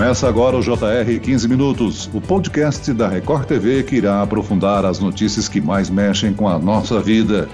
Começa agora o JR 15 Minutos, o podcast da Record TV que irá aprofundar as notícias que mais mexem com a nossa vida.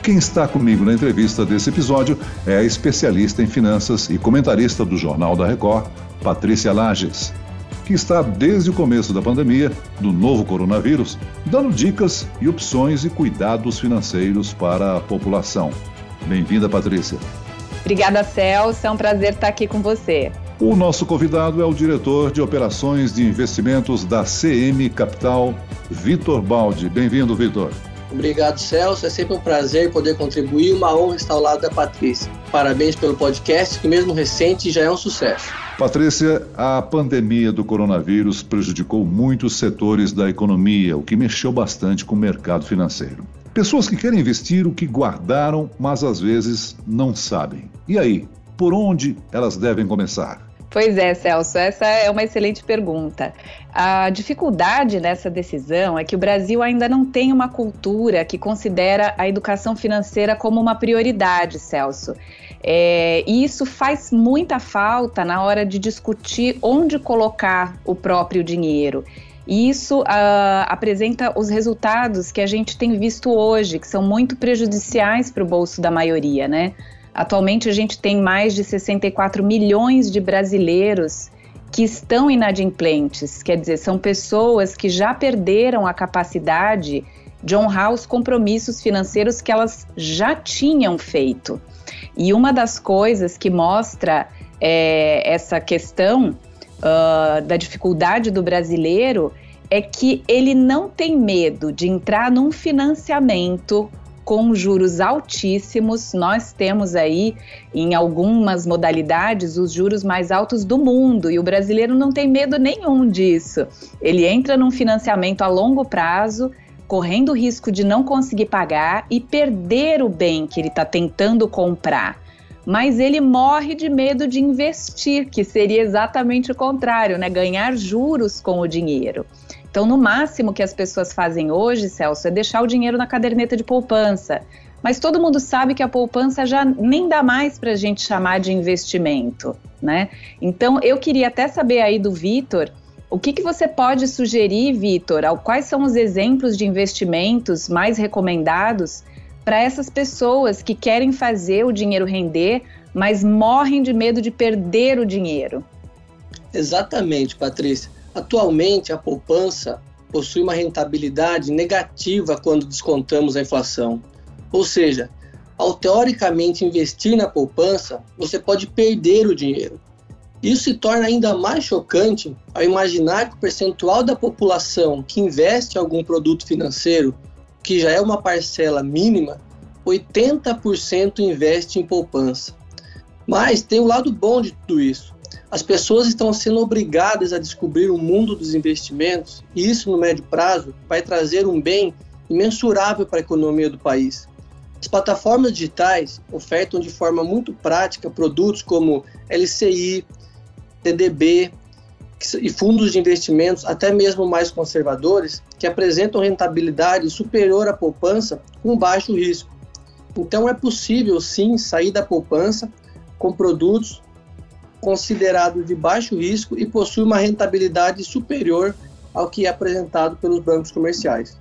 Quem está comigo na entrevista desse episódio é a especialista em finanças e comentarista do Jornal da Record, Patrícia Lages, que está desde o começo da pandemia do novo coronavírus, dando dicas e opções e cuidados financeiros para a população. Bem-vinda, Patrícia. Obrigada, Celso. É um prazer estar aqui com você. O nosso convidado é o diretor de operações de investimentos da CM Capital, Vitor Baldi. Bem-vindo, Vitor. Obrigado, Celso. É sempre um prazer poder contribuir. Uma honra estar ao lado da Patrícia. Parabéns pelo podcast, que mesmo recente já é um sucesso. Patrícia, a pandemia do coronavírus prejudicou muitos setores da economia, o que mexeu bastante com o mercado financeiro. Pessoas que querem investir o que guardaram, mas às vezes não sabem. E aí, por onde elas devem começar? Pois é, Celso, essa é uma excelente pergunta. A dificuldade nessa decisão é que o Brasil ainda não tem uma cultura que considera a educação financeira como uma prioridade, Celso. É, e isso faz muita falta na hora de discutir onde colocar o próprio dinheiro. E isso uh, apresenta os resultados que a gente tem visto hoje, que são muito prejudiciais para o bolso da maioria, né? Atualmente a gente tem mais de 64 milhões de brasileiros que estão inadimplentes, quer dizer, são pessoas que já perderam a capacidade de honrar os compromissos financeiros que elas já tinham feito. E uma das coisas que mostra é, essa questão uh, da dificuldade do brasileiro é que ele não tem medo de entrar num financiamento com juros altíssimos. Nós temos aí, em algumas modalidades, os juros mais altos do mundo e o brasileiro não tem medo nenhum disso. Ele entra num financiamento a longo prazo, correndo o risco de não conseguir pagar e perder o bem que ele está tentando comprar. Mas ele morre de medo de investir, que seria exatamente o contrário, né? Ganhar juros com o dinheiro. Então, no máximo que as pessoas fazem hoje, Celso, é deixar o dinheiro na caderneta de poupança. Mas todo mundo sabe que a poupança já nem dá mais para a gente chamar de investimento, né? Então, eu queria até saber aí do Vitor, o que, que você pode sugerir, Vitor? Quais são os exemplos de investimentos mais recomendados para essas pessoas que querem fazer o dinheiro render, mas morrem de medo de perder o dinheiro? Exatamente, Patrícia. Atualmente, a poupança possui uma rentabilidade negativa quando descontamos a inflação. Ou seja, ao teoricamente investir na poupança, você pode perder o dinheiro. Isso se torna ainda mais chocante ao imaginar que o percentual da população que investe em algum produto financeiro, que já é uma parcela mínima, 80% investe em poupança. Mas tem o um lado bom de tudo isso. As pessoas estão sendo obrigadas a descobrir o mundo dos investimentos e isso, no médio prazo, vai trazer um bem imensurável para a economia do país. As plataformas digitais ofertam de forma muito prática produtos como LCI, TDB e fundos de investimentos, até mesmo mais conservadores, que apresentam rentabilidade superior à poupança com baixo risco. Então é possível sim sair da poupança com produtos considerado de baixo risco e possui uma rentabilidade superior ao que é apresentado pelos bancos comerciais.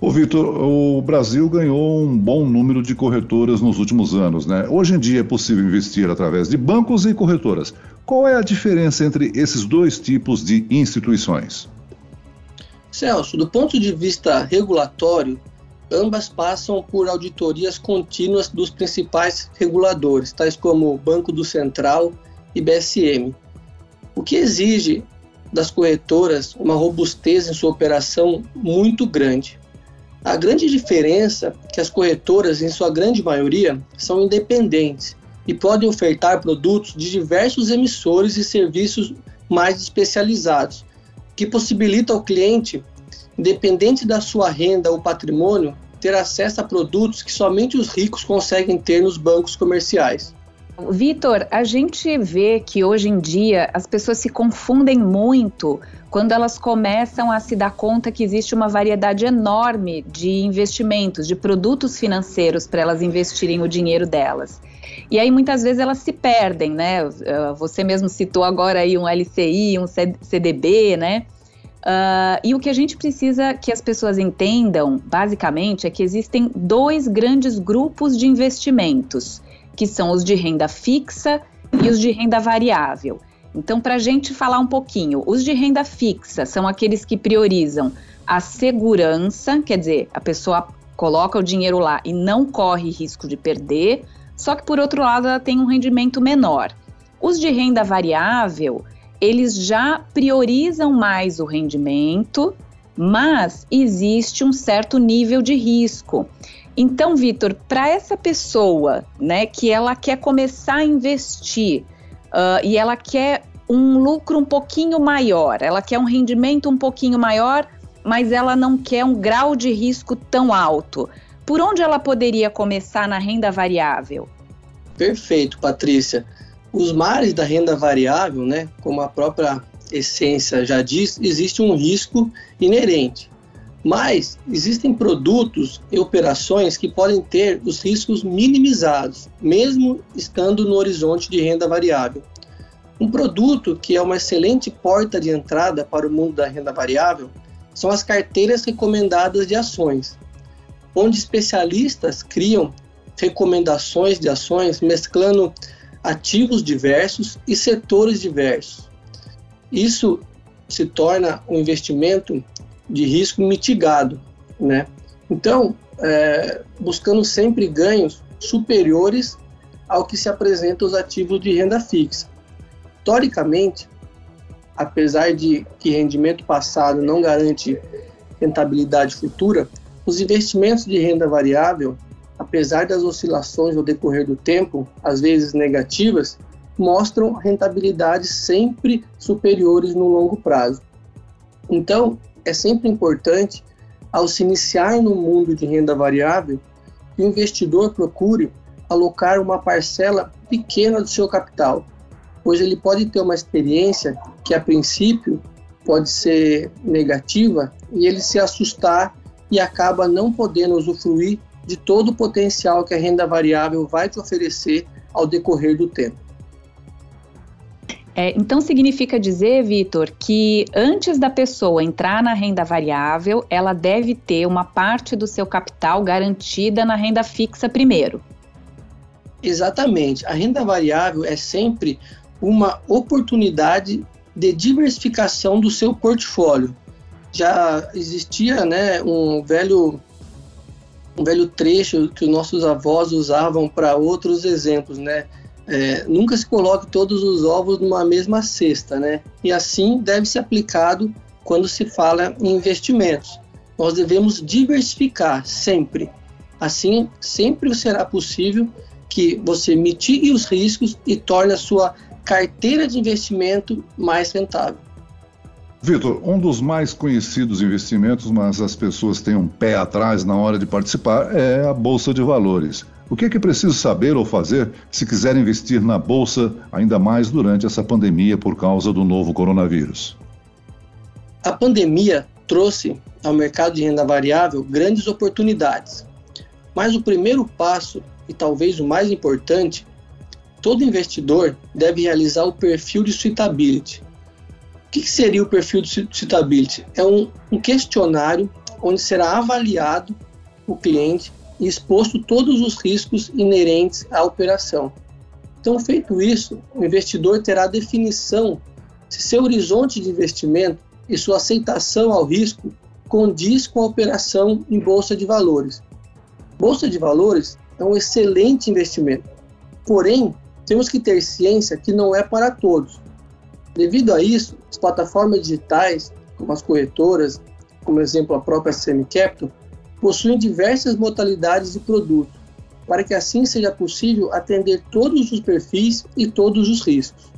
Ô Vitor, o Brasil ganhou um bom número de corretoras nos últimos anos, né? Hoje em dia é possível investir através de bancos e corretoras. Qual é a diferença entre esses dois tipos de instituições? Celso, do ponto de vista regulatório, ambas passam por auditorias contínuas dos principais reguladores, tais como o Banco do Central e BSM, o que exige das corretoras uma robustez em sua operação muito grande. A grande diferença é que as corretoras, em sua grande maioria, são independentes e podem ofertar produtos de diversos emissores e serviços mais especializados, que possibilita ao cliente, independente da sua renda ou patrimônio, ter acesso a produtos que somente os ricos conseguem ter nos bancos comerciais. Vitor, a gente vê que hoje em dia as pessoas se confundem muito quando elas começam a se dar conta que existe uma variedade enorme de investimentos, de produtos financeiros para elas investirem o dinheiro delas. E aí muitas vezes elas se perdem, né? Uh, você mesmo citou agora aí um LCI, um CDB, né? Uh, e o que a gente precisa que as pessoas entendam, basicamente, é que existem dois grandes grupos de investimentos, que são os de renda fixa e os de renda variável. Então, para a gente falar um pouquinho, os de renda fixa são aqueles que priorizam a segurança, quer dizer, a pessoa coloca o dinheiro lá e não corre risco de perder, só que por outro lado ela tem um rendimento menor. Os de renda variável, eles já priorizam mais o rendimento, mas existe um certo nível de risco. Então, Vitor, para essa pessoa, né, que ela quer começar a investir uh, e ela quer um lucro um pouquinho maior, ela quer um rendimento um pouquinho maior, mas ela não quer um grau de risco tão alto. Por onde ela poderia começar na renda variável? Perfeito, Patrícia. Os mares da renda variável, né, como a própria essência já diz, existe um risco inerente. Mas existem produtos e operações que podem ter os riscos minimizados, mesmo estando no horizonte de renda variável. Um produto que é uma excelente porta de entrada para o mundo da renda variável são as carteiras recomendadas de ações, onde especialistas criam recomendações de ações mesclando ativos diversos e setores diversos. Isso se torna um investimento de risco mitigado, né? Então, é, buscando sempre ganhos superiores ao que se apresenta os ativos de renda fixa. Historicamente, apesar de que rendimento passado não garante rentabilidade futura, os investimentos de renda variável apesar das oscilações no decorrer do tempo, às vezes negativas, mostram rentabilidades sempre superiores no longo prazo. Então, é sempre importante, ao se iniciar no mundo de renda variável, que o investidor procure alocar uma parcela pequena do seu capital, pois ele pode ter uma experiência que, a princípio, pode ser negativa e ele se assustar e acaba não podendo usufruir de todo o potencial que a renda variável vai te oferecer ao decorrer do tempo. É, então significa dizer, Vitor, que antes da pessoa entrar na renda variável, ela deve ter uma parte do seu capital garantida na renda fixa primeiro. Exatamente. A renda variável é sempre uma oportunidade de diversificação do seu portfólio. Já existia né, um velho um velho trecho que os nossos avós usavam para outros exemplos, né? É, nunca se coloque todos os ovos numa mesma cesta, né? E assim deve ser aplicado quando se fala em investimentos. Nós devemos diversificar sempre. Assim, sempre será possível que você mitigue os riscos e torne a sua carteira de investimento mais rentável. Vitor, um dos mais conhecidos investimentos, mas as pessoas têm um pé atrás na hora de participar, é a Bolsa de Valores. O que é que preciso saber ou fazer se quiser investir na Bolsa, ainda mais durante essa pandemia por causa do novo coronavírus? A pandemia trouxe ao mercado de renda variável grandes oportunidades. Mas o primeiro passo, e talvez o mais importante, todo investidor deve realizar o perfil de suitability, que seria o perfil de suitability? É um, um questionário onde será avaliado o cliente exposto todos os riscos inerentes à operação. Então, feito isso, o investidor terá definição se seu horizonte de investimento e sua aceitação ao risco condiz com a operação em bolsa de valores. Bolsa de valores é um excelente investimento, porém, temos que ter ciência que não é para todos. Devido a isso, as plataformas digitais, como as corretoras, como exemplo a própria Semicapital, possuem diversas modalidades de produto, para que assim seja possível atender todos os perfis e todos os riscos.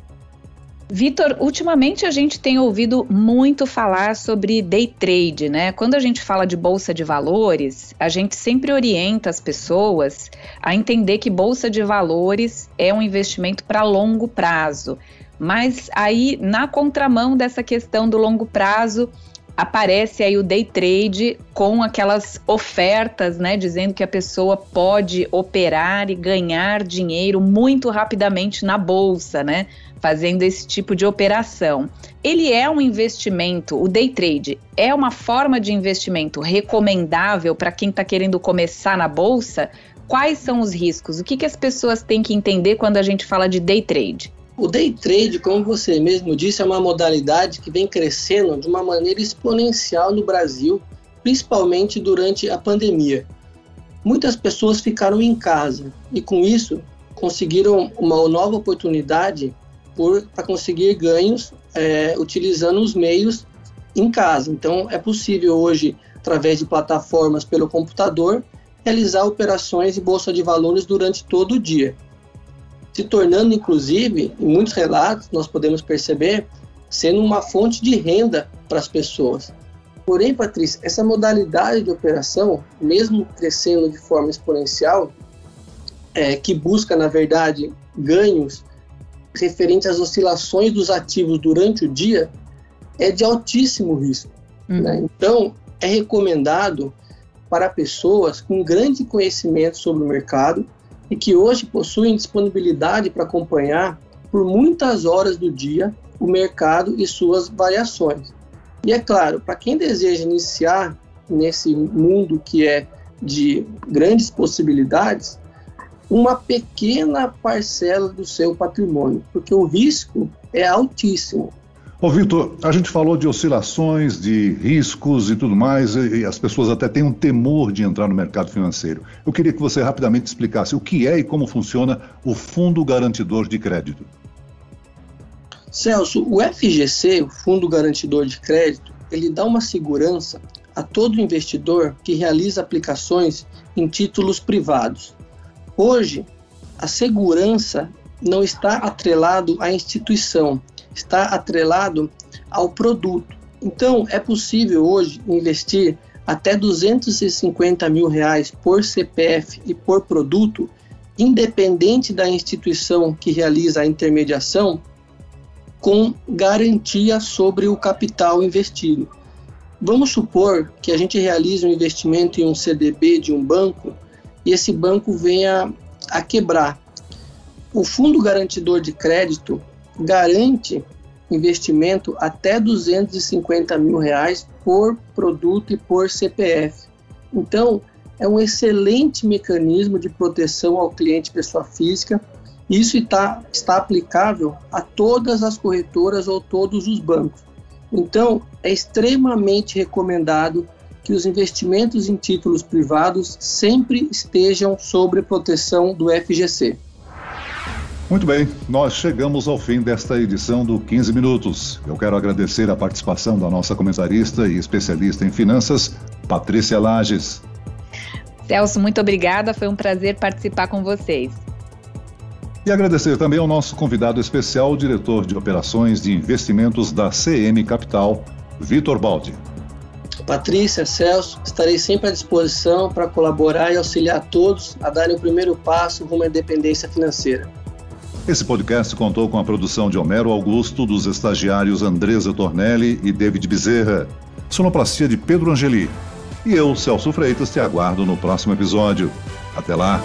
Vitor, ultimamente a gente tem ouvido muito falar sobre day trade, né? Quando a gente fala de bolsa de valores, a gente sempre orienta as pessoas a entender que bolsa de valores é um investimento para longo prazo. Mas aí, na contramão dessa questão do longo prazo, aparece aí o day trade com aquelas ofertas, né, dizendo que a pessoa pode operar e ganhar dinheiro muito rapidamente na bolsa, né, fazendo esse tipo de operação. Ele é um investimento, o day trade é uma forma de investimento recomendável para quem está querendo começar na bolsa? Quais são os riscos? O que, que as pessoas têm que entender quando a gente fala de day trade? O day trade, como você mesmo disse, é uma modalidade que vem crescendo de uma maneira exponencial no Brasil, principalmente durante a pandemia. Muitas pessoas ficaram em casa e, com isso, conseguiram uma nova oportunidade para conseguir ganhos é, utilizando os meios em casa. Então, é possível hoje, através de plataformas pelo computador, realizar operações em bolsa de valores durante todo o dia se tornando, inclusive, em muitos relatos, nós podemos perceber, sendo uma fonte de renda para as pessoas. Porém, Patrícia, essa modalidade de operação, mesmo crescendo de forma exponencial, é, que busca, na verdade, ganhos referentes às oscilações dos ativos durante o dia, é de altíssimo risco. Uhum. Né? Então, é recomendado para pessoas com grande conhecimento sobre o mercado e que hoje possuem disponibilidade para acompanhar por muitas horas do dia o mercado e suas variações. E é claro, para quem deseja iniciar nesse mundo que é de grandes possibilidades, uma pequena parcela do seu patrimônio, porque o risco é altíssimo. Ô, Vitor, a gente falou de oscilações, de riscos e tudo mais, e as pessoas até têm um temor de entrar no mercado financeiro. Eu queria que você rapidamente explicasse o que é e como funciona o Fundo Garantidor de Crédito. Celso, o FGC, o Fundo Garantidor de Crédito, ele dá uma segurança a todo investidor que realiza aplicações em títulos privados. Hoje, a segurança não está atrelado à instituição, está atrelado ao produto. Então, é possível hoje investir até 250 mil reais por CPF e por produto, independente da instituição que realiza a intermediação, com garantia sobre o capital investido. Vamos supor que a gente realize um investimento em um CDB de um banco e esse banco venha a quebrar. O fundo garantidor de crédito garante investimento até 250 mil reais por produto e por CPF. Então, é um excelente mecanismo de proteção ao cliente pessoa física. Isso está, está aplicável a todas as corretoras ou todos os bancos. Então, é extremamente recomendado que os investimentos em títulos privados sempre estejam sob proteção do FGC. Muito bem, nós chegamos ao fim desta edição do 15 Minutos. Eu quero agradecer a participação da nossa comentarista e especialista em finanças, Patrícia Lages. Celso, muito obrigada, foi um prazer participar com vocês. E agradecer também ao nosso convidado especial, o diretor de operações de investimentos da CM Capital, Vitor Baldi. Patrícia, Celso, estarei sempre à disposição para colaborar e auxiliar todos a darem o primeiro passo rumo à independência financeira. Esse podcast contou com a produção de Homero Augusto, dos estagiários Andresa Tornelli e David Bezerra, sonoplastia de Pedro Angeli. E eu, Celso Freitas, te aguardo no próximo episódio. Até lá!